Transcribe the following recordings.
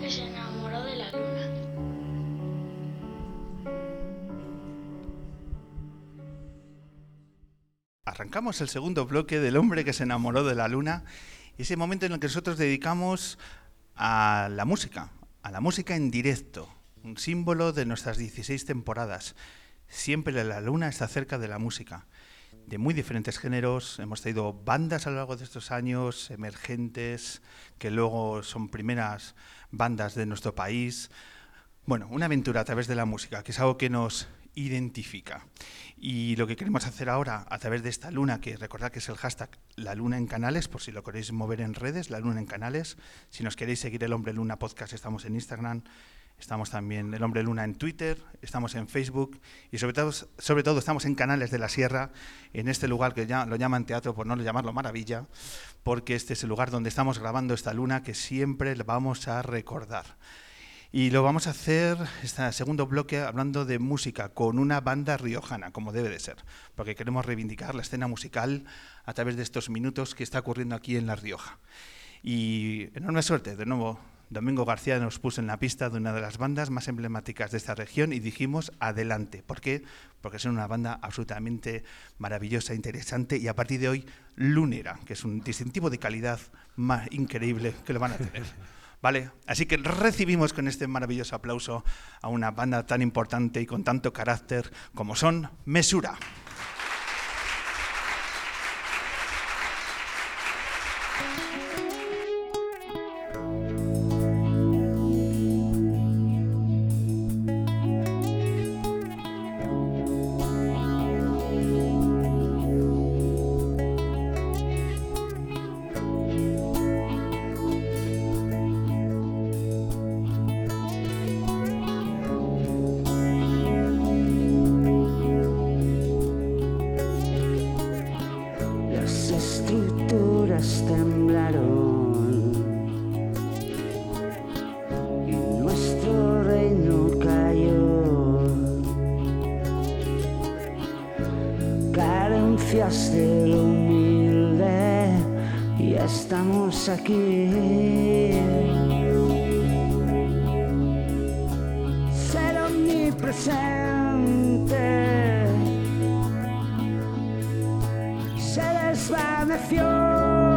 que se enamoró de la luna. Arrancamos el segundo bloque del hombre que se enamoró de la luna, ese momento en el que nosotros dedicamos a la música, a la música en directo, un símbolo de nuestras 16 temporadas. Siempre la luna está cerca de la música, de muy diferentes géneros. Hemos tenido bandas a lo largo de estos años, emergentes, que luego son primeras bandas de nuestro país. Bueno, una aventura a través de la música, que es algo que nos identifica. Y lo que queremos hacer ahora a través de esta luna, que recordad que es el hashtag La Luna en Canales, por si lo queréis mover en redes, La Luna en Canales. Si nos queréis seguir el Hombre Luna Podcast, estamos en Instagram, estamos también el Hombre Luna en Twitter, estamos en Facebook y sobre todo, sobre todo estamos en Canales de la Sierra, en este lugar que ya lo llaman teatro, por no llamarlo maravilla, porque este es el lugar donde estamos grabando esta luna que siempre vamos a recordar. Y lo vamos a hacer, este segundo bloque, hablando de música con una banda riojana, como debe de ser, porque queremos reivindicar la escena musical a través de estos minutos que está ocurriendo aquí en La Rioja. Y enorme suerte, de nuevo, Domingo García nos puso en la pista de una de las bandas más emblemáticas de esta región y dijimos adelante. ¿Por qué? Porque es una banda absolutamente maravillosa, interesante y a partir de hoy lunera, que es un distintivo de calidad más increíble que lo van a tener. ¿Vale? Así que recibimos con este maravilloso aplauso a una banda tan importante y con tanto carácter como son Mesura. Desvaneció.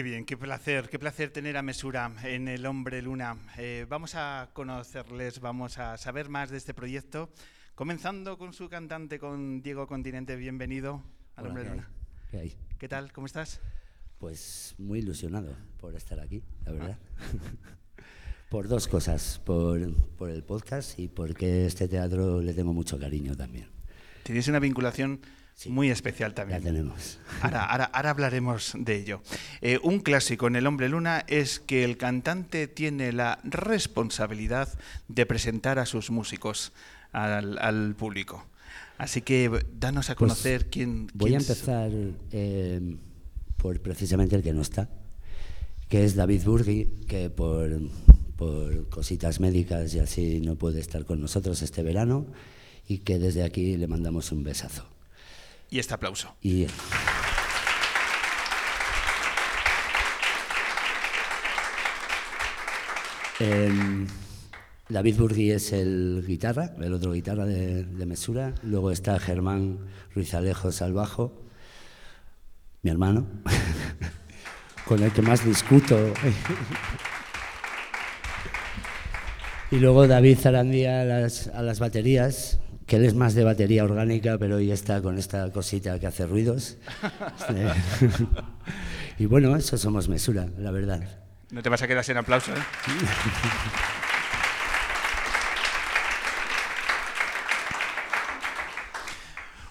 Qué bien, qué placer, qué placer tener a Mesura en El Hombre Luna. Eh, vamos a conocerles, vamos a saber más de este proyecto, comenzando con su cantante, con Diego Continente. Bienvenido al Hola, Hombre ¿qué hay? Luna. ¿Qué hay? ¿Qué tal? ¿Cómo estás? Pues muy ilusionado por estar aquí, la verdad. Ah. por dos cosas, por, por el podcast y porque este teatro le tengo mucho cariño también. Tenéis una vinculación Sí. muy especial también. tenemos. Ahora, ahora, ahora hablaremos de ello. Eh, un clásico en El Hombre Luna es que el cantante tiene la responsabilidad de presentar a sus músicos al, al público. Así que danos a Pues, conocer quién. Voy a quién empezar eh, por precisamente el que no está, que es David Burgui, que por, por cositas médicas y así no puede estar con nosotros este verano y que desde aquí le mandamos un besazo. Y este aplauso. Y Em, David Burgui es el guitarra, el otro guitarra de, de Mesura. Luego está Germán Ruiz Alejos al bajo, mi hermano, con el que más discuto. y luego David Zarandía a las, a las baterías, que él es más de batería orgánica, pero hoy está con esta cosita que hace ruidos. y bueno, eso somos Mesura, la verdad. No te vas a quedar sin aplauso, ¿eh?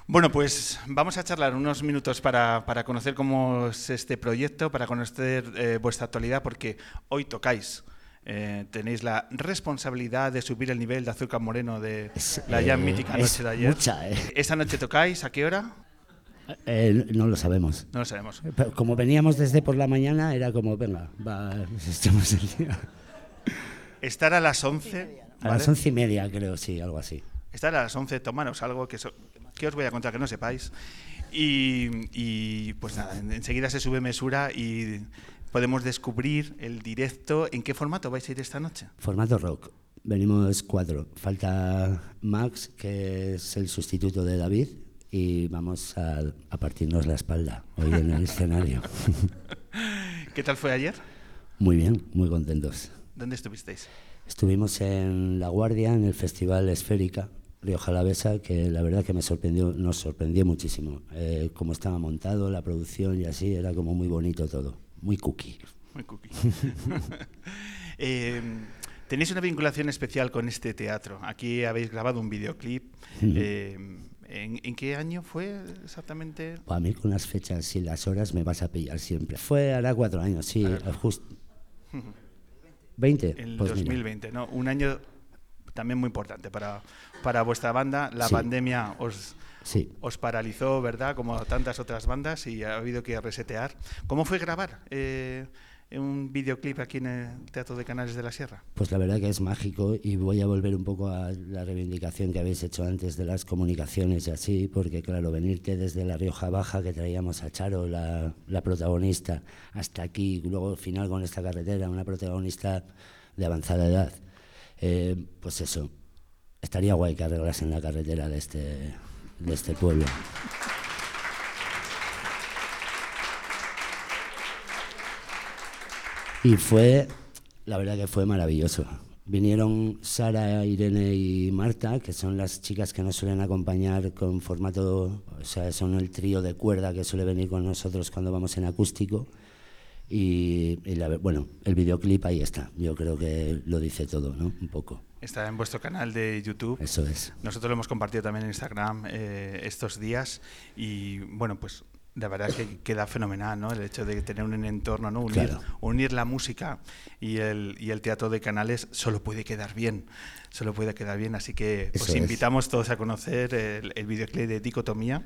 Bueno, pues vamos a charlar unos minutos para, para conocer cómo es este proyecto, para conocer eh, vuestra actualidad, porque hoy tocáis. Eh, tenéis la responsabilidad de subir el nivel de azúcar moreno de Es, la ya eh, mítica es noche de ayer. mucha, eh. ¿Esta noche tocáis? ¿A qué hora? Eh, no lo sabemos. No lo sabemos. Pero como veníamos desde por la mañana, era como, venga, va, nos echamos el día. Estar a las 11. A las ¿vale? once y media, creo, sí, algo así. Estar a las 11, tomaros algo que, so- que os voy a contar que no sepáis. Y, y, pues nada, en- enseguida se sube mesura y podemos descubrir el directo. ¿En qué formato vais a ir esta noche? Formato rock. Venimos cuatro. Falta Max, que es el sustituto de David, y vamos a, a partirnos la espalda hoy en el escenario. ¿Qué tal fue ayer? Muy bien, muy contentos. ¿Dónde estuvisteis? Estuvimos en La Guardia, en el Festival Esférica, Río Jalavesa, que la verdad que me sorprendió, nos sorprendió muchísimo. Eh, cómo estaba montado, la producción y así, era como muy bonito todo, muy cookie. Muy cookie. Eh, Tenéis una vinculación especial con este teatro. Aquí habéis grabado un videoclip. Eh, ¿en, en qué año fue exactamente? A mí con las fechas y las horas me vas a pillar siempre. Fue hará cuatro años, sí, justo. ¿20? El Pues mira, 2020, ¿no? Un año también muy importante para, para vuestra banda. La Sí. pandemia os, Sí. os paralizó, ¿verdad? Como a tantas otras bandas y ha habido que resetear. ¿Cómo fue grabar eh, un videoclip aquí en el Teatro de Canales de la Sierra? Pues la verdad que es mágico y voy a volver un poco a la reivindicación que habéis hecho antes de las comunicaciones y así, porque claro, venirte desde La Rioja Baja, que traíamos a Charo, la, la protagonista, hasta aquí, y luego al final con esta carretera, una protagonista de avanzada edad, eh, pues eso, estaría guay que arreglasen la carretera de este, de este pueblo. Y fue, la verdad que fue maravilloso. Vinieron Sara, Irene y Marta, que son las chicas que nos suelen acompañar con formato, o sea, son el trío de cuerda que suele venir con nosotros cuando vamos en acústico. Y, la- bueno, el videoclip ahí está. Yo creo que lo dice todo, ¿no? Un poco. Está en vuestro canal de YouTube. Eso es. Nosotros lo hemos compartido también en Instagram eh, estos días y bueno, pues la verdad que queda fenomenal, ¿no? El hecho de tener un entorno, ¿no? Unir, Claro. unir la música y el, y el teatro de canales solo puede quedar bien, solo puede quedar bien. Así que os es. invitamos todos a conocer el, el videoclip de Dicotomía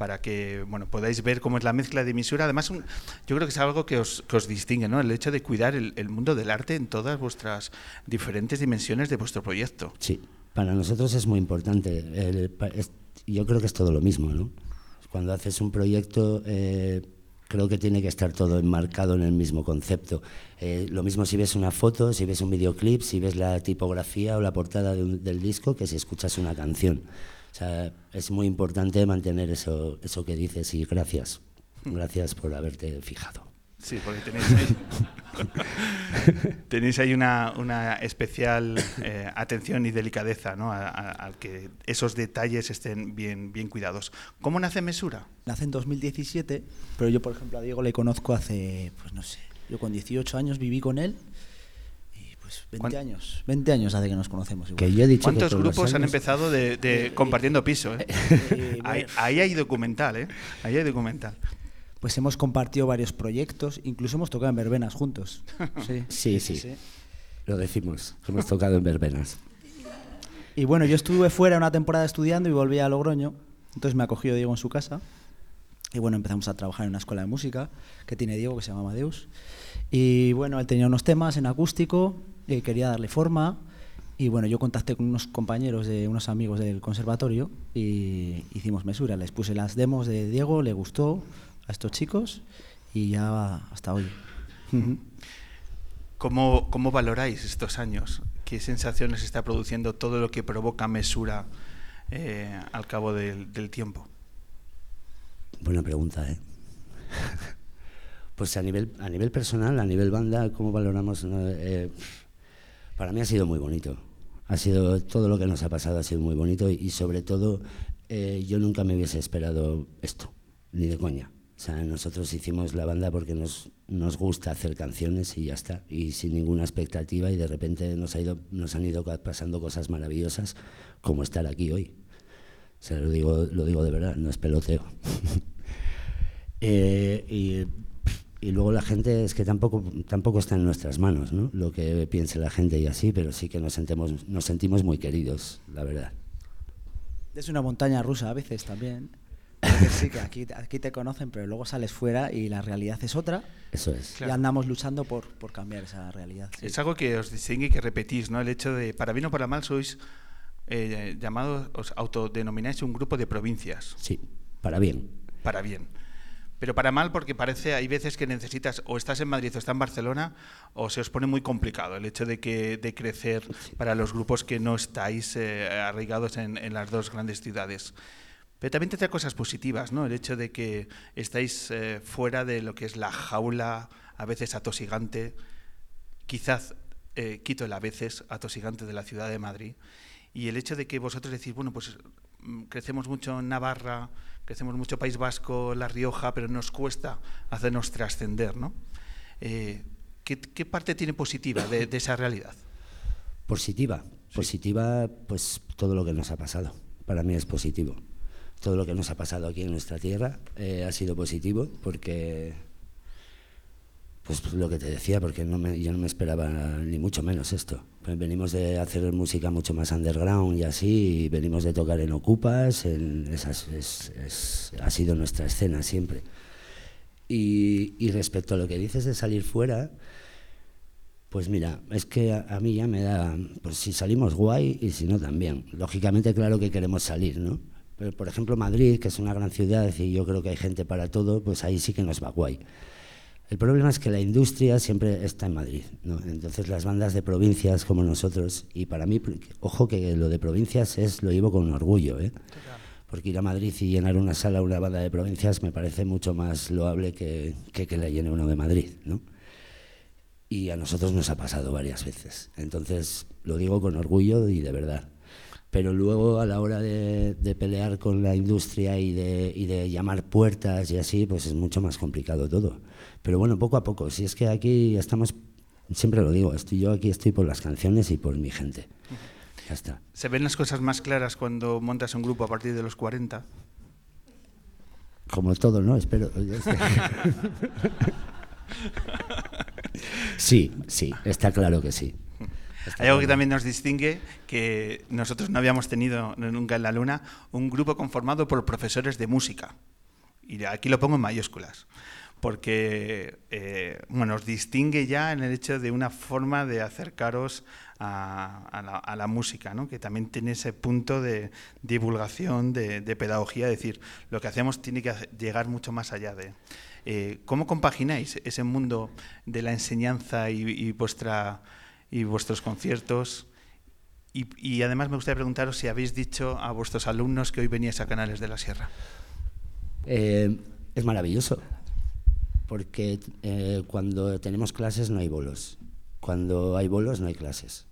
para que bueno podáis ver cómo es la mezcla de misura. Además, un- yo creo que es algo que os, que os distingue, ¿no? El hecho de cuidar el, el mundo del arte en todas vuestras diferentes dimensiones de vuestro proyecto. Sí, para nosotros es muy importante. Yo creo que es todo lo mismo, ¿no? Cuando haces un proyecto, eh, creo que tiene que estar todo enmarcado en el mismo concepto. Eh, lo mismo si ves una foto, si ves un videoclip, si ves la tipografía o la portada del disco, que si escuchas una canción. O sea, es muy importante mantener eso, eso que dices y gracias. Gracias por haberte fijado. Sí, porque tenéis ahí, tenéis ahí una, una especial eh, atención y delicadeza, ¿no? A, que esos detalles estén bien, bien cuidados. ¿Cómo nace Mesura? Nace en 2017, pero yo, por ejemplo, a Diego le conozco hace, pues no sé, yo con 18 años viví con él pues 20 ¿Cuán- años, 20 años hace que nos conocemos. Igual. Que yo he dicho que ¿Cuántos los grupos han empezado de, de compartiendo piso? eh? Eh, Ahí, bueno, ahí hay documental, ¿eh? Ahí hay documental. pues hemos compartido varios proyectos, incluso hemos tocado en verbenas juntos. Sí, Sí, sí, Lo decimos. Hemos tocado en verbenas. Y bueno, yo estuve fuera una temporada estudiando y volví a Logroño, entonces me acogió Diego en su casa. Y bueno, empezamos a trabajar en una escuela de música que tiene Diego, que se llama Amadeus. Y bueno, él tenía unos temas en acústico, quería darle forma. Y bueno, yo contacté con unos compañeros de unos amigos del conservatorio y hicimos mesura. Les puse las demos de Diego, le gustó a estos chicos y ya hasta hoy. ¿Cómo, ¿Cómo valoráis estos años? ¿Qué sensaciones está produciendo todo lo que provoca Mesura eh, al cabo del, del tiempo? Buena pregunta, ¿eh? Pues a nivel, a nivel personal, a nivel banda, ¿cómo valoramos? no? Eh, para mí ha sido muy bonito. Ha sido todo lo que nos ha pasado ha sido muy bonito y, sobre todo eh, yo nunca me hubiese esperado esto, ni de coña. O sea, nosotros hicimos la banda porque nos, nos gusta hacer canciones y ya está, y sin ninguna expectativa y de repente nos, ha ido, nos han ido pasando cosas maravillosas como estar aquí hoy. O sea, lo digo, lo digo de verdad, no es peloteo. Eh, y, y luego la gente es que tampoco, tampoco está en nuestras manos, ¿no? Lo que piense la gente y así, pero sí que nos sentimos, nos sentimos muy queridos, la verdad. Es una montaña rusa a veces también. Porque sí, que aquí, aquí te conocen, pero luego sales fuera y la realidad es otra. Eso es. Claro. Y andamos luchando por, por cambiar esa realidad. sí. Es algo que os distingue y que repetís, ¿no? El hecho de, para bien o para mal, sois eh, llamados, os autodenomináis un grupo de provincias, Sí, para bien. para bien. Pero para mal porque parece, hay veces que necesitas, o estás en Madrid o estás en Barcelona, o se os pone muy complicado el hecho de, que, de crecer para los grupos que no estáis eh, arraigados en, en las dos grandes ciudades. Pero también te trae cosas positivas, ¿no? El hecho de que estáis eh, fuera de lo que es la jaula, a veces atosigante, quizás eh, quito el a veces atosigante de la ciudad de Madrid. Y el hecho de que vosotros decís, bueno, pues mm, crecemos mucho en Navarra, crecemos mucho País Vasco, La Rioja, pero nos cuesta hacernos trascender, ¿no? Eh, ¿qué, qué parte tiene positiva de, de esa realidad? Positiva. Positiva, pues todo lo que nos ha pasado. Para mí es positivo. Todo lo que nos ha pasado aquí en nuestra tierra eh, ha sido positivo porque, pues lo que te decía, porque no me- yo no me esperaba ni mucho menos esto. Pues venimos de hacer música mucho más underground y así, y venimos de tocar en Ocupas, en esas, es- es- ha sido nuestra escena siempre. Y, y respecto a lo que dices de salir fuera, pues mira, es que a, a mí ya me da, pues si salimos guay y si no también. Lógicamente claro que queremos salir, ¿no? Pero por ejemplo Madrid, que es una gran ciudad y yo creo que hay gente para todo, pues ahí sí que nos va guay. El problema es que la industria siempre está en Madrid, ¿no? Entonces las bandas de provincias como nosotros, y para mí, ojo que lo de provincias es, lo llevo con orgullo, ¿eh? Porque ir a Madrid y llenar una sala, una banda de provincias, me parece mucho más loable que que, que la llene uno de Madrid, ¿no? Y a nosotros nos ha pasado varias veces. Entonces, lo digo con orgullo y de verdad. Pero luego, a la hora de, de pelear con la industria y de, y de llamar puertas y así, pues es mucho más complicado todo. Pero bueno, poco a poco. Si es que aquí estamos, siempre lo digo, estoy, yo aquí estoy por las canciones y por mi gente. Ya está. ¿Se ven las cosas más claras cuando montas un grupo a partir de los 40? Como todo, ¿no? Espero. Sí, sí, está claro que sí. Está Hay algo que también nos distingue, que nosotros no habíamos tenido nunca en la Luna, un grupo conformado por profesores de música. Y aquí lo pongo en mayúsculas, porque eh, bueno, os distingue ya en el hecho de una forma de acercaros a, la, música, ¿no? que también tiene ese punto de divulgación, de, pedagogía, es decir, lo que hacemos tiene que llegar mucho más allá de... Eh, ¿Cómo compagináis ese mundo de la enseñanza y, vuestra y vuestros conciertos. Y, y además me gustaría preguntaros si habéis dicho a vuestros alumnos que hoy veníais a Canales de la Sierra. Eh, es maravilloso. Porque eh, cuando tenemos clases no hay bolos. Cuando hay bolos no hay clases.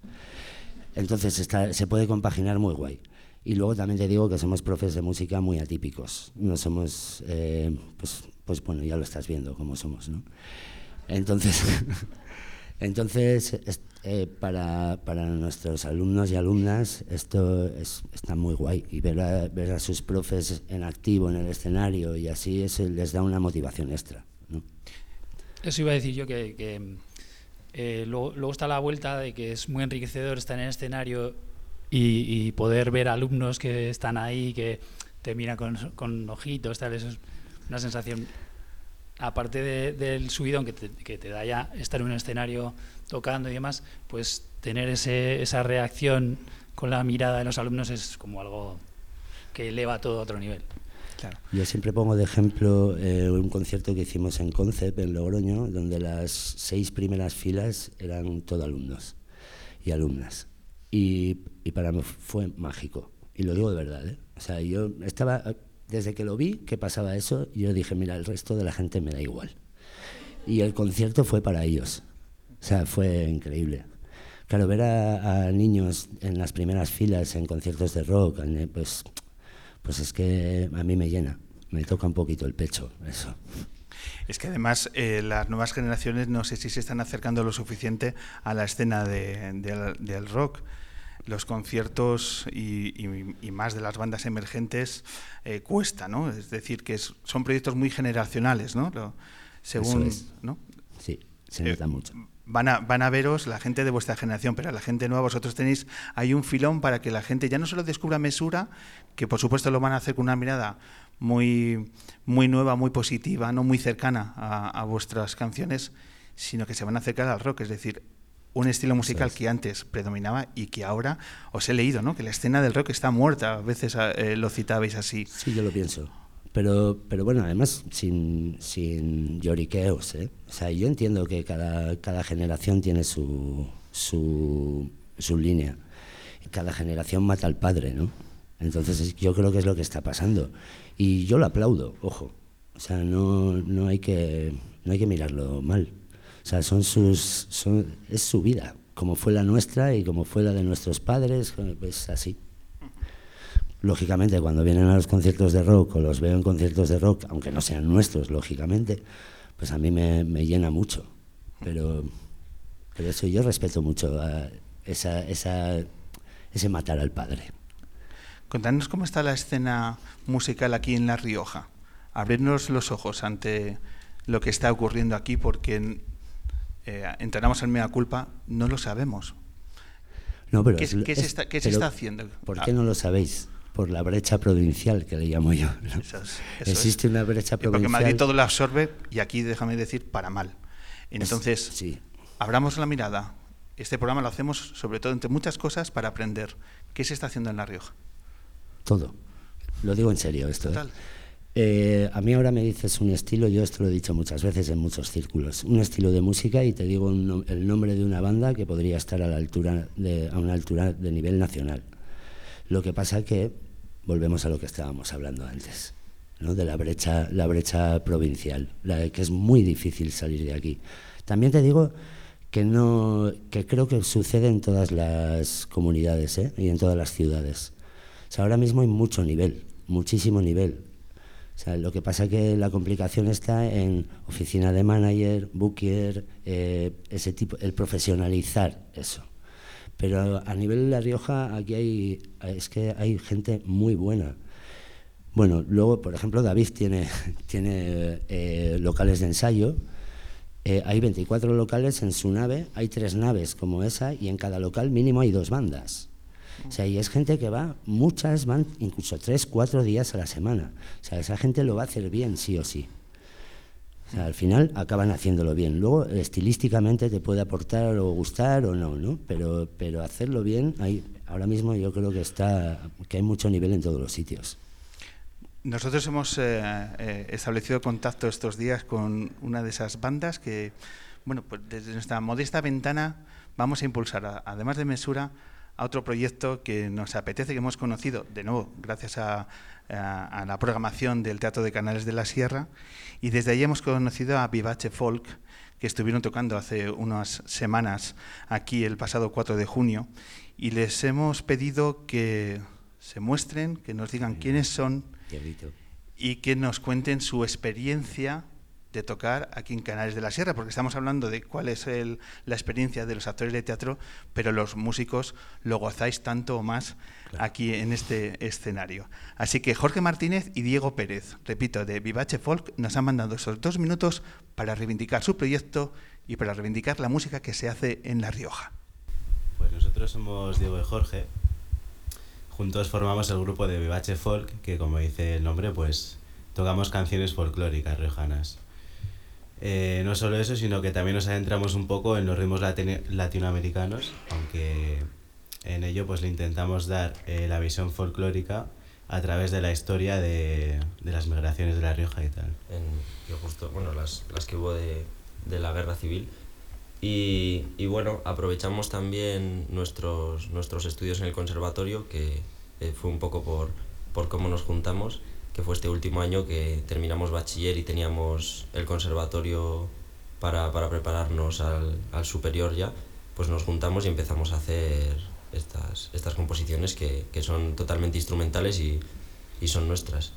Entonces está, se puede compaginar muy guay. Y luego también te digo que somos profes de música muy atípicos. No somos, eh, pues, pues bueno, ya lo estás viendo cómo somos, ¿no? Entonces, entonces es- eh, para, para nuestros alumnos y alumnas esto es, está muy guay. Y ver a, ver a sus profes en activo en el escenario y así eso les da una motivación extra. Eso iba a decir yo que, que, eh, luego, está la vuelta de que es muy enriquecedor estar en el escenario y, poder ver alumnos que están ahí, que te miran con, con ojitos, tal, eso es una sensación, aparte de- del subidón que te, que te da ya estar en un escenario tocando y demás, pues tener ese, esa reacción con la mirada de los alumnos es como algo que eleva todo a otro nivel. Claro. Yo siempre pongo de ejemplo eh, un concierto que hicimos en Concep, en Logroño, donde las seis primeras filas eran todo alumnos y alumnas. Y, y para mí fue mágico. Y lo digo de verdad. ¿eh? O sea, yo estaba, desde que lo vi que pasaba eso, yo dije, mira, el resto de la gente me da igual. Y el concierto fue para ellos. O sea, fue increíble. Claro, ver a, a niños en las primeras filas en conciertos de rock, pues, pues es que a mí me llena, me toca un poquito el pecho, eso. Es que además eh, las nuevas generaciones no sé si se están acercando lo suficiente a la escena de- del- del rock. Los conciertos y, y- y más de las bandas emergentes eh, cuesta, ¿no? Es decir, que es- son proyectos muy generacionales, ¿no? Lo- según, es. ¿no? Sí, se Eh, nota mucho. Van a, van a veros la gente de vuestra generación, pero a la gente nueva vosotros tenéis hay un filón para que la gente ya no solo descubra Mesura, que por supuesto lo van a hacer con una mirada muy, muy nueva, muy positiva, no muy cercana a, a vuestras canciones, sino que se van a acercar al rock, es decir, un estilo musical es. que antes predominaba y que ahora os he leído, ¿no? Que la escena del rock está muerta, a veces eh, lo citabais así. Sí, yo lo pienso. Pero, pero bueno, además sin, sin lloriqueos. ¿eh? O sea, yo entiendo que cada, cada generación tiene su, su, su línea. Cada generación mata al padre, ¿no? Entonces es- yo creo que es lo que está pasando. Y yo lo aplaudo, ojo. O sea, no, no, hay, que, no hay que mirarlo mal. O sea, son sus, son, es su vida, como fue la nuestra y como fue la de nuestros padres, pues así. Lógicamente, cuando vienen a los conciertos de rock o los veo en conciertos de rock, aunque no sean nuestros, lógicamente, pues a mí me, me llena mucho. Pero, pero eso yo respeto mucho a esa, esa, ese matar al padre. Contadnos cómo está la escena musical aquí en La Rioja. Abrirnos los ojos ante lo que está ocurriendo aquí, porque eh, entramos en mea culpa, no lo sabemos. No, pero ¿Qué, es- se está, qué se está haciendo? ¿Por Ah, qué no lo sabéis? Por la brecha provincial que le llamo yo. ¿no? Eso es, eso Existe es. una brecha Y Porque provincial. Madrid todo lo absorbe y aquí, déjame decir, para mal. Entonces, sí. abramos la mirada. Este programa lo hacemos sobre todo entre muchas cosas para aprender qué se está haciendo en La Rioja. Todo. Lo digo en serio esto. ¿eh? Total. Eh, a mí ahora me dices un estilo, yo esto lo he dicho muchas veces en muchos círculos, un estilo de música y te digo un el nombre de una banda que podría estar a, la altura de, a una altura de nivel nacional. Lo que pasa que volvemos a lo que estábamos hablando antes, ¿no? de la brecha, la brecha provincial, la que es muy difícil salir de aquí. También te digo que, no, que creo que sucede en todas las comunidades ¿eh? y en todas las ciudades. O sea, ahora mismo hay mucho nivel, muchísimo nivel. O sea, lo que pasa es que la complicación está en oficina de manager, booker, eh, ese tipo, el profesionalizar eso. Pero a nivel de La Rioja aquí hay, es que hay gente muy buena. Bueno, luego, por ejemplo, David tiene, tiene eh, locales de ensayo. Eh, hay 24 locales en su nave, hay tres naves como esa y en cada local mínimo hay dos bandas. O sea, y es gente que va, muchas van incluso tres, cuatro días a la semana. O sea, esa gente lo va a hacer bien, sí o sí. Al final acaban haciéndolo bien. Luego, estilísticamente te puede aportar o gustar o no, ¿no? Pero, pero hacerlo bien, hay, ahora mismo yo creo que está, que hay mucho nivel en todos los sitios. Nosotros hemos eh, eh, establecido contacto estos días con una de esas bandas que, bueno, pues desde nuestra modesta ventana vamos a impulsar, además de Mesura, a otro proyecto que nos apetece, que hemos conocido, de nuevo, gracias a, a- a la programación del Teatro de Canales de la Sierra, y desde allí hemos conocido a Vivace Folk, que estuvieron tocando hace unas semanas aquí el pasado 4 de junio, y les hemos pedido que se muestren, que nos digan quiénes son y que nos cuenten su experiencia de tocar aquí en Canales de la Sierra, porque estamos hablando de cuál es el- la experiencia de los actores de teatro, pero los músicos lo gozáis tanto o más aquí en este escenario. Así que Jorge Martínez y Diego Pérez, repito, de Vivace Folk, nos han mandado esos dos minutos para reivindicar su proyecto y para reivindicar la música que se hace en La Rioja. Pues nosotros somos Diego y Jorge. Juntos formamos el grupo de Vivace Folk, que como dice el nombre, pues tocamos canciones folclóricas riojanas. Eh, no solo eso, sino que también nos adentramos un poco en los ritmos latino- latinoamericanos, aunque en ello pues le intentamos dar eh, la visión folclórica a través de la historia de, de las migraciones de La Rioja y tal. en, que justo, bueno, las, las que hubo de, de la guerra civil. Y, y bueno, aprovechamos también nuestros, nuestros estudios en el conservatorio, que eh, fue un poco por, por cómo nos juntamos, que fue este último año que terminamos bachiller y teníamos el conservatorio para, para prepararnos al, al superior ya, pues nos juntamos y empezamos a hacer estas, estas composiciones que, que son totalmente instrumentales y, y son nuestras.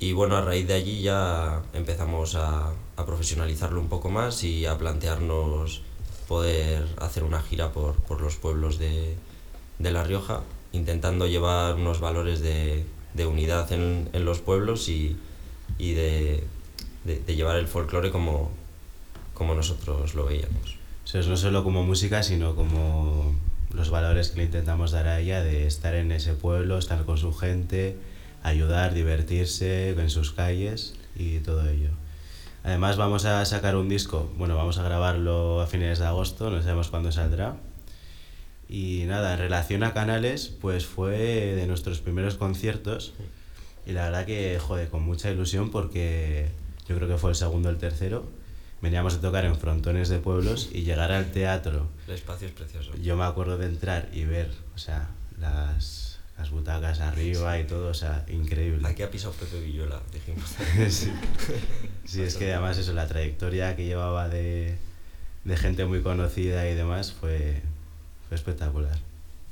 Y bueno, a raíz de allí ya empezamos a, a profesionalizarlo un poco más y a plantearnos poder hacer una gira por, por los pueblos de, de La Rioja, intentando llevar unos valores de, de unidad en, en los pueblos y, y de, de- llevar el folclore como, como nosotros lo veíamos. O sea, es no solo como música, sino como los valores que le intentamos dar a ella de estar en ese pueblo, estar con su gente, ayudar, divertirse en sus calles y todo ello. Además vamos a sacar un disco, bueno, vamos a grabarlo a fines de agosto, no sabemos cuándo saldrá. Y nada, en relación a Canales, pues fue de nuestros primeros conciertos y la verdad que, joder, con mucha ilusión porque yo creo que fue el segundo o el tercero. Veníamos a tocar en frontones de pueblos y llegar al teatro. El espacio es precioso. Yo me acuerdo de entrar y ver, o sea, las, las butacas arriba y todo, o sea, increíble. Aquí ha pisado Pepe Villuela, dijimos. sí. Sí, es que además eso, la trayectoria que llevaba de, de gente muy conocida y demás fue, fue espectacular.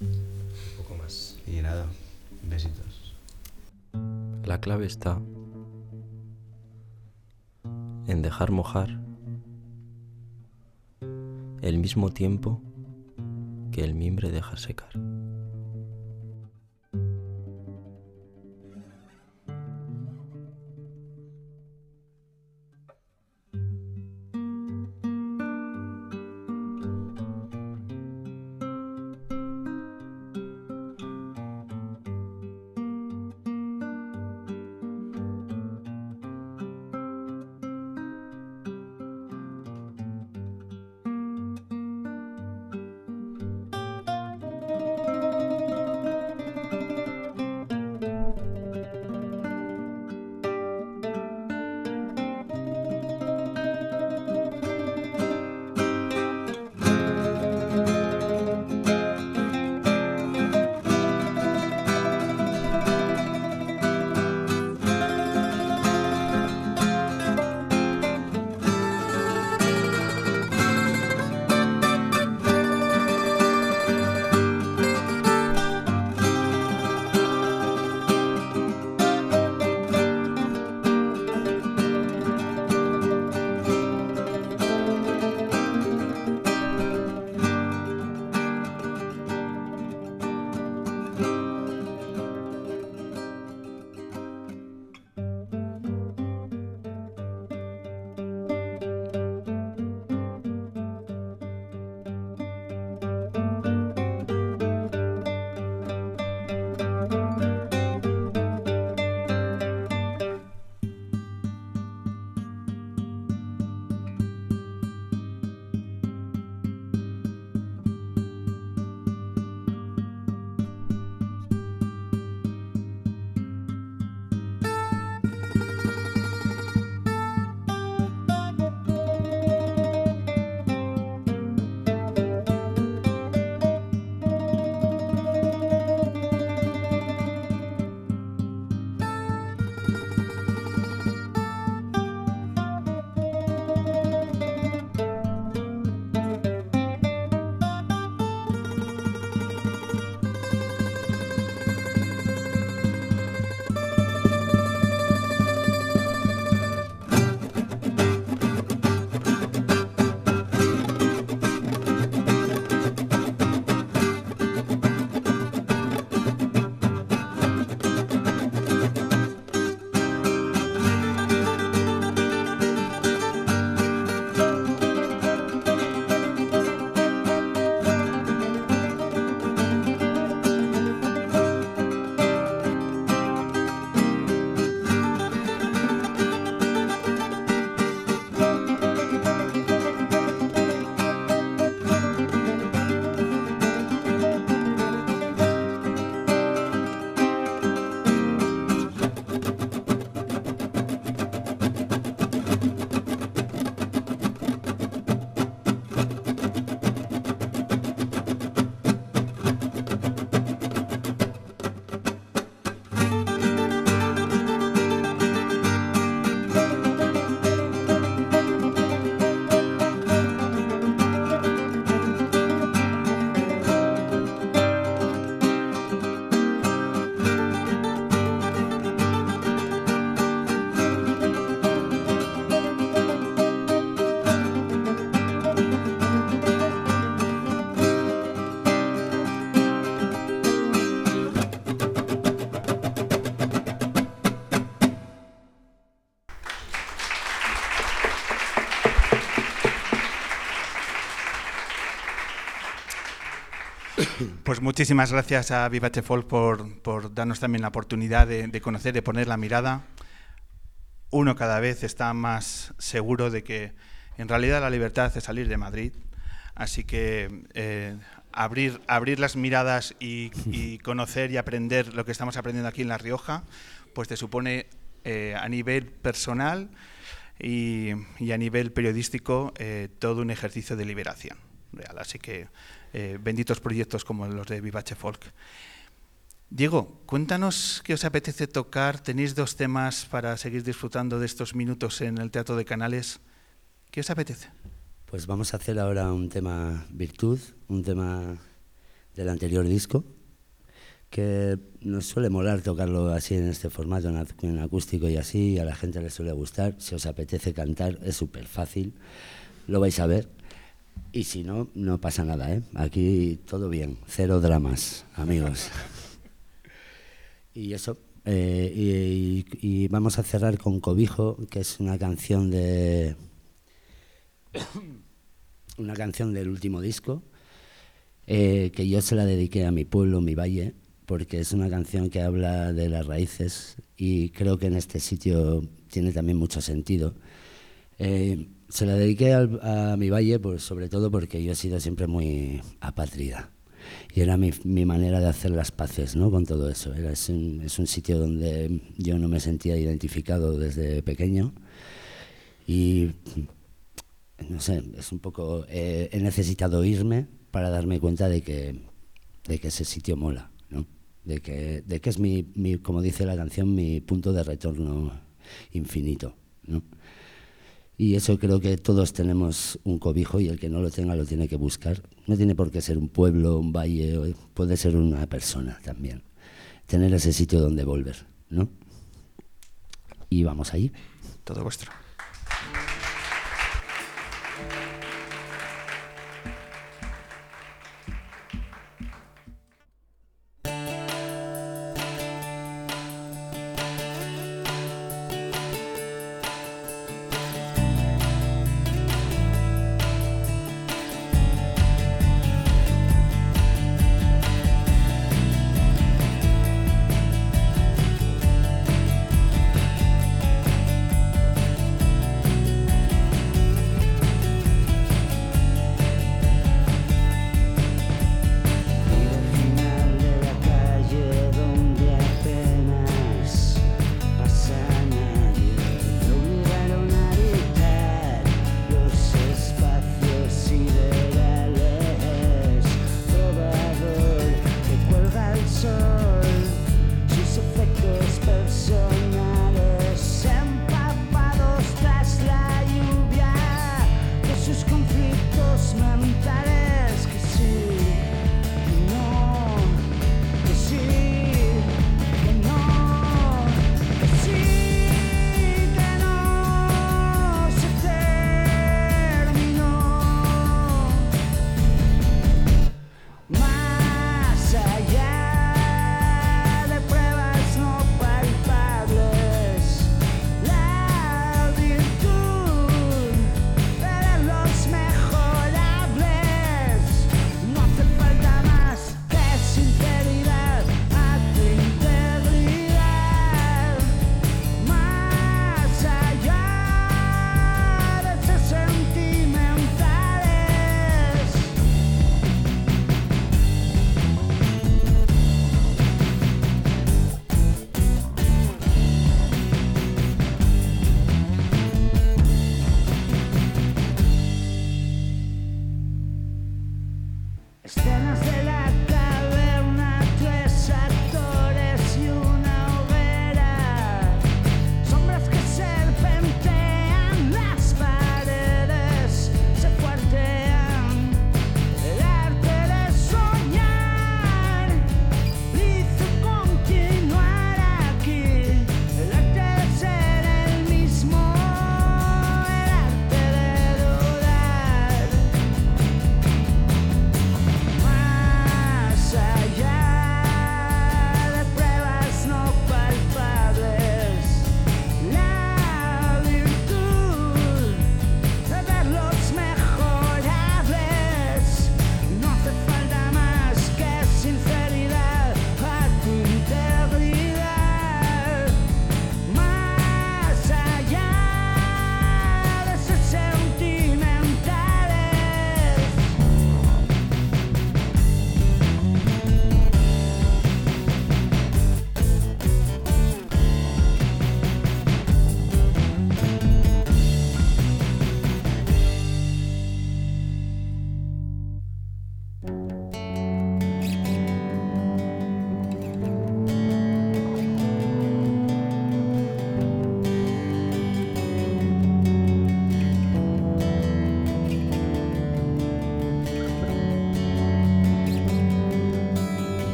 Un poco más. Y nada, besitos. La clave está en dejar mojar el mismo tiempo que el mimbre deja secar. Pues muchísimas gracias a Vivache Folk por, por darnos también la oportunidad de, de conocer, de poner la mirada. Uno cada vez está más seguro de que en realidad la libertad es salir de Madrid. Así que eh, abrir, abrir las miradas y, y conocer y aprender lo que estamos aprendiendo aquí en La Rioja, pues te supone eh, a nivel personal y, y a nivel periodístico eh, todo un ejercicio de liberación real. Así que eh, benditos proyectos como los de Vivache Folk. Diego, cuéntanos qué os apetece tocar. Tenéis dos temas para seguir disfrutando de estos minutos en el Teatro de Canales. ¿Qué os apetece? Pues vamos a hacer ahora un tema Virtud, un tema del anterior disco, que nos suele molar tocarlo así en este formato, en, ac- en acústico y así, y a la gente le suele gustar. Si os apetece cantar, es súper fácil, lo vais a ver. Y si no, no pasa nada, ¿eh? Aquí todo bien, cero dramas, amigos. Y eso, eh, y, y- y vamos a cerrar con Cobijo, que es una canción de una canción del último disco eh, que yo se la dediqué a mi pueblo, mi valle, porque es una canción que habla de las raíces y creo que en este sitio tiene también mucho sentido. Eh, se la dediqué al- a mi valle, pues, sobre todo porque yo he sido siempre muy apátrida. Y era mi, mi manera de hacer las paces ¿no? con todo eso. Era, es, un, es un sitio donde yo no me sentía identificado desde pequeño. Y no sé, es un poco. eh, he necesitado irme para darme cuenta de que, de que ese sitio mola, ¿no? De que, de que es mi, mi, como dice la canción, mi punto de retorno infinito, ¿no? Y eso creo que todos tenemos un cobijo y el que no lo tenga lo tiene que buscar. No tiene por qué ser un pueblo, un valle, o- puede ser una persona también. Tener ese sitio donde volver, ¿no? Y vamos allí. Todo vuestro.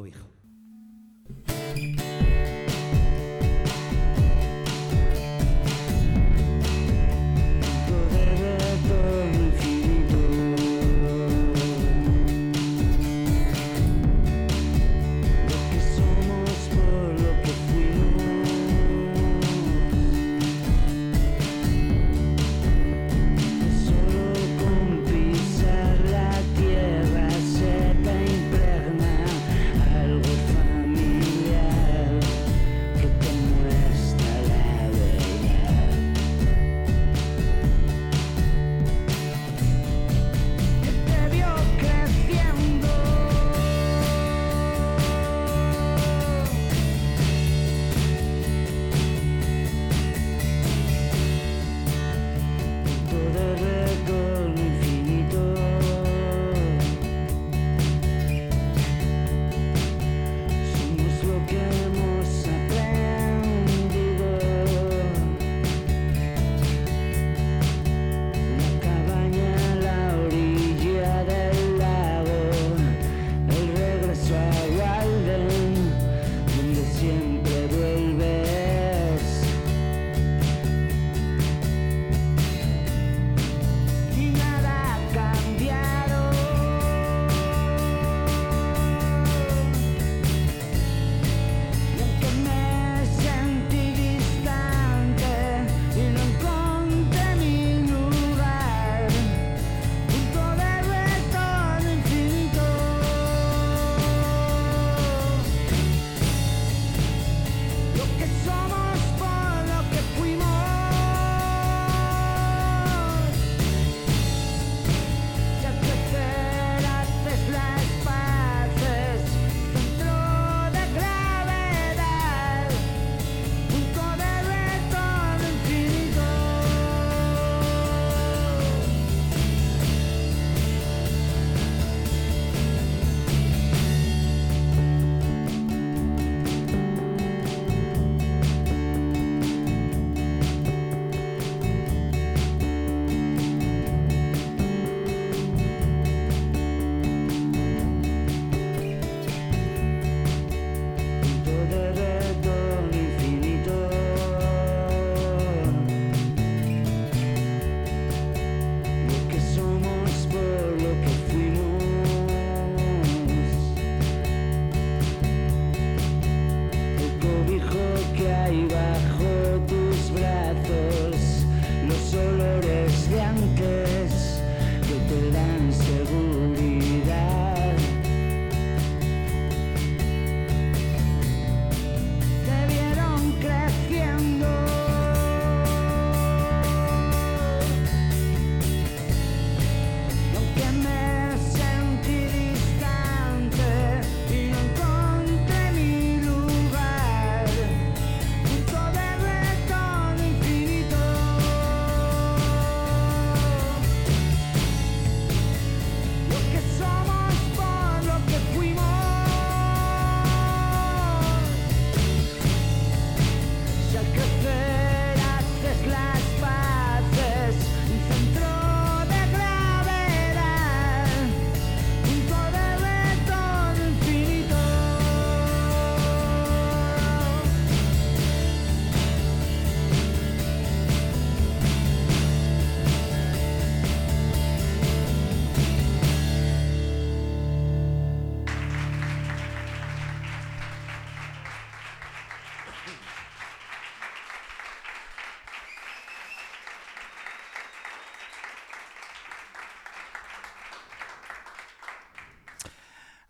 Cobijo.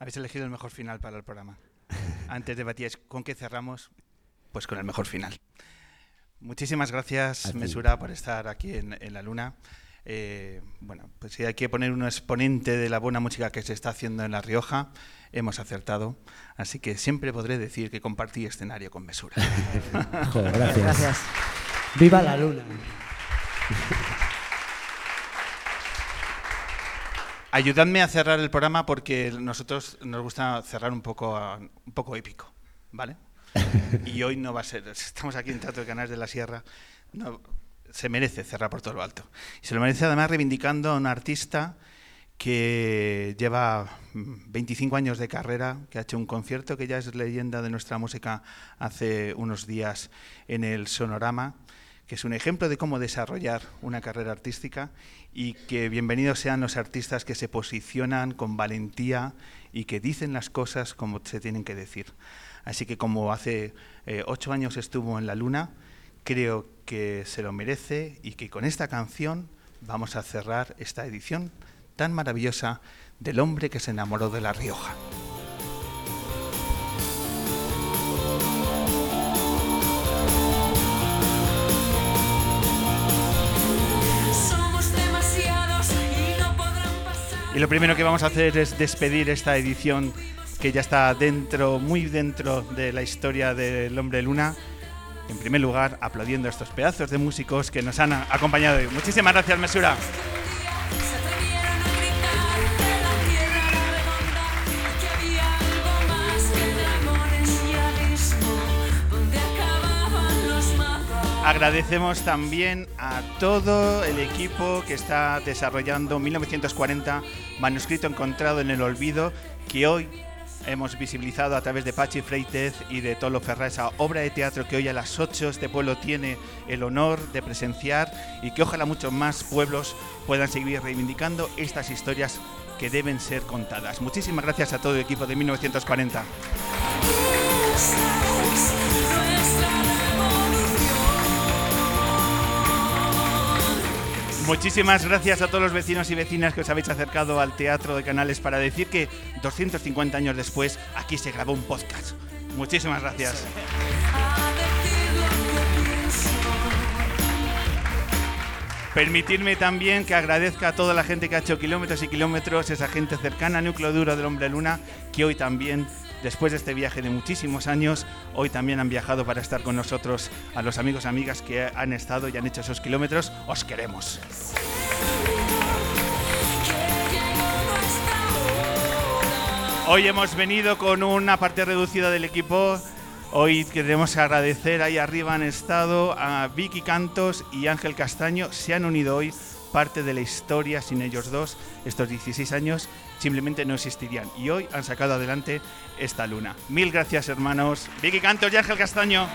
Habéis elegido el mejor final para el programa. Antes debatíais con qué cerramos, pues con el mejor final. Muchísimas gracias. Mesura, por estar aquí en, en la Luna. Eh, bueno, pues si hay que poner un exponente de la buena música que se está haciendo en La Rioja, hemos acertado. Así que siempre podré decir que compartí escenario con Mesura. Gracias. Gracias. ¡Viva la luna! Ayudadme a cerrar el programa porque nosotros nos gusta cerrar un poco, un poco épico, ¿vale? Y hoy no va a ser. Estamos aquí en Teatro de Canales de la Sierra. no- se merece cerrar por todo lo alto. Se lo merece además reivindicando a un artista que lleva mm, 25 años de carrera, que ha hecho un concierto que ya es leyenda de nuestra música hace unos días en el Sonorama, que es un ejemplo de cómo desarrollar una carrera artística y que bienvenidos sean los artistas que se posicionan con valentía y que dicen las cosas como se tienen que decir. Así que como hace eh, ocho años estuvo en la Luna, creo que se lo merece y que con esta canción vamos a cerrar esta edición tan maravillosa del hombre que se enamoró de La Rioja. Y lo primero que vamos a hacer es despedir esta edición que ya está dentro, muy dentro de la historia del hombre luna. En primer lugar, aplaudiendo a estos pedazos de músicos que nos han acompañado hoy. Muchísimas gracias, Mesura. Agradecemos también a todo el equipo que está desarrollando 1940, manuscrito encontrado en el olvido, que hoy hemos visibilizado a través de Pachi Freitez y de Tolo Ferra, esa obra de teatro que hoy a las 8 este pueblo tiene el honor de presenciar y que ojalá muchos más pueblos puedan seguir reivindicando estas historias que deben ser contadas. Muchísimas gracias a todo el equipo de 1940. Muchísimas gracias a todos los vecinos y vecinas que os habéis acercado al Teatro de Canales para decir que 250 años después aquí se grabó un podcast. Muchísimas gracias. A. Permitidme también que agradezca a toda la gente que ha hecho kilómetros y kilómetros, esa gente cercana al núcleo duro del Hombre Luna, que hoy también, después de este viaje de muchísimos años, hoy también han viajado para estar con nosotros. A los amigos y amigas que han estado y han hecho esos kilómetros, os queremos. Hoy hemos venido con una parte reducida del equipo. Hoy queremos agradecer ahí arriba han estado a Vicky Cantos y Ángel Castaño. Se han unido hoy parte de la historia. Sin ellos dos, estos 16 años simplemente no existirían. Y hoy han sacado adelante esta luna. Mil gracias, hermanos. Vicky Cantos y Ángel Castaño.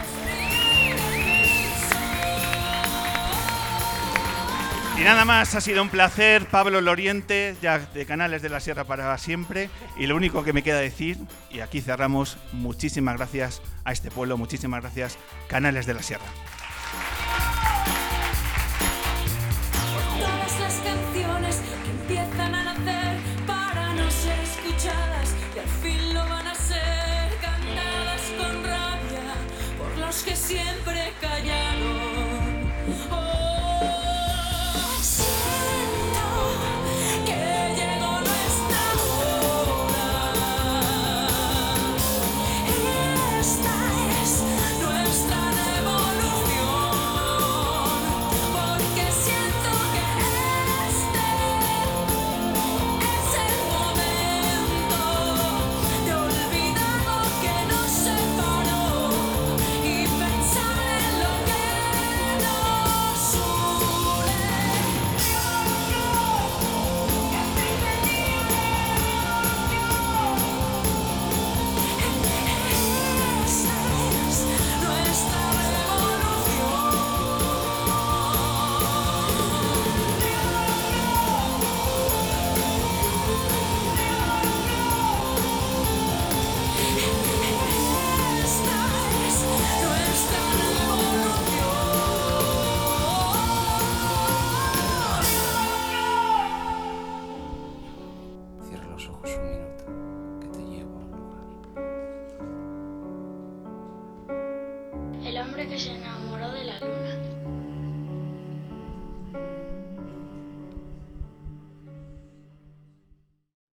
Y nada más, ha sido un placer, Pablo Loriente, ya de Canales de la Sierra para siempre. Y lo único que me queda decir, y aquí cerramos, muchísimas gracias a este pueblo, muchísimas gracias, Canales de la Sierra. Que siempre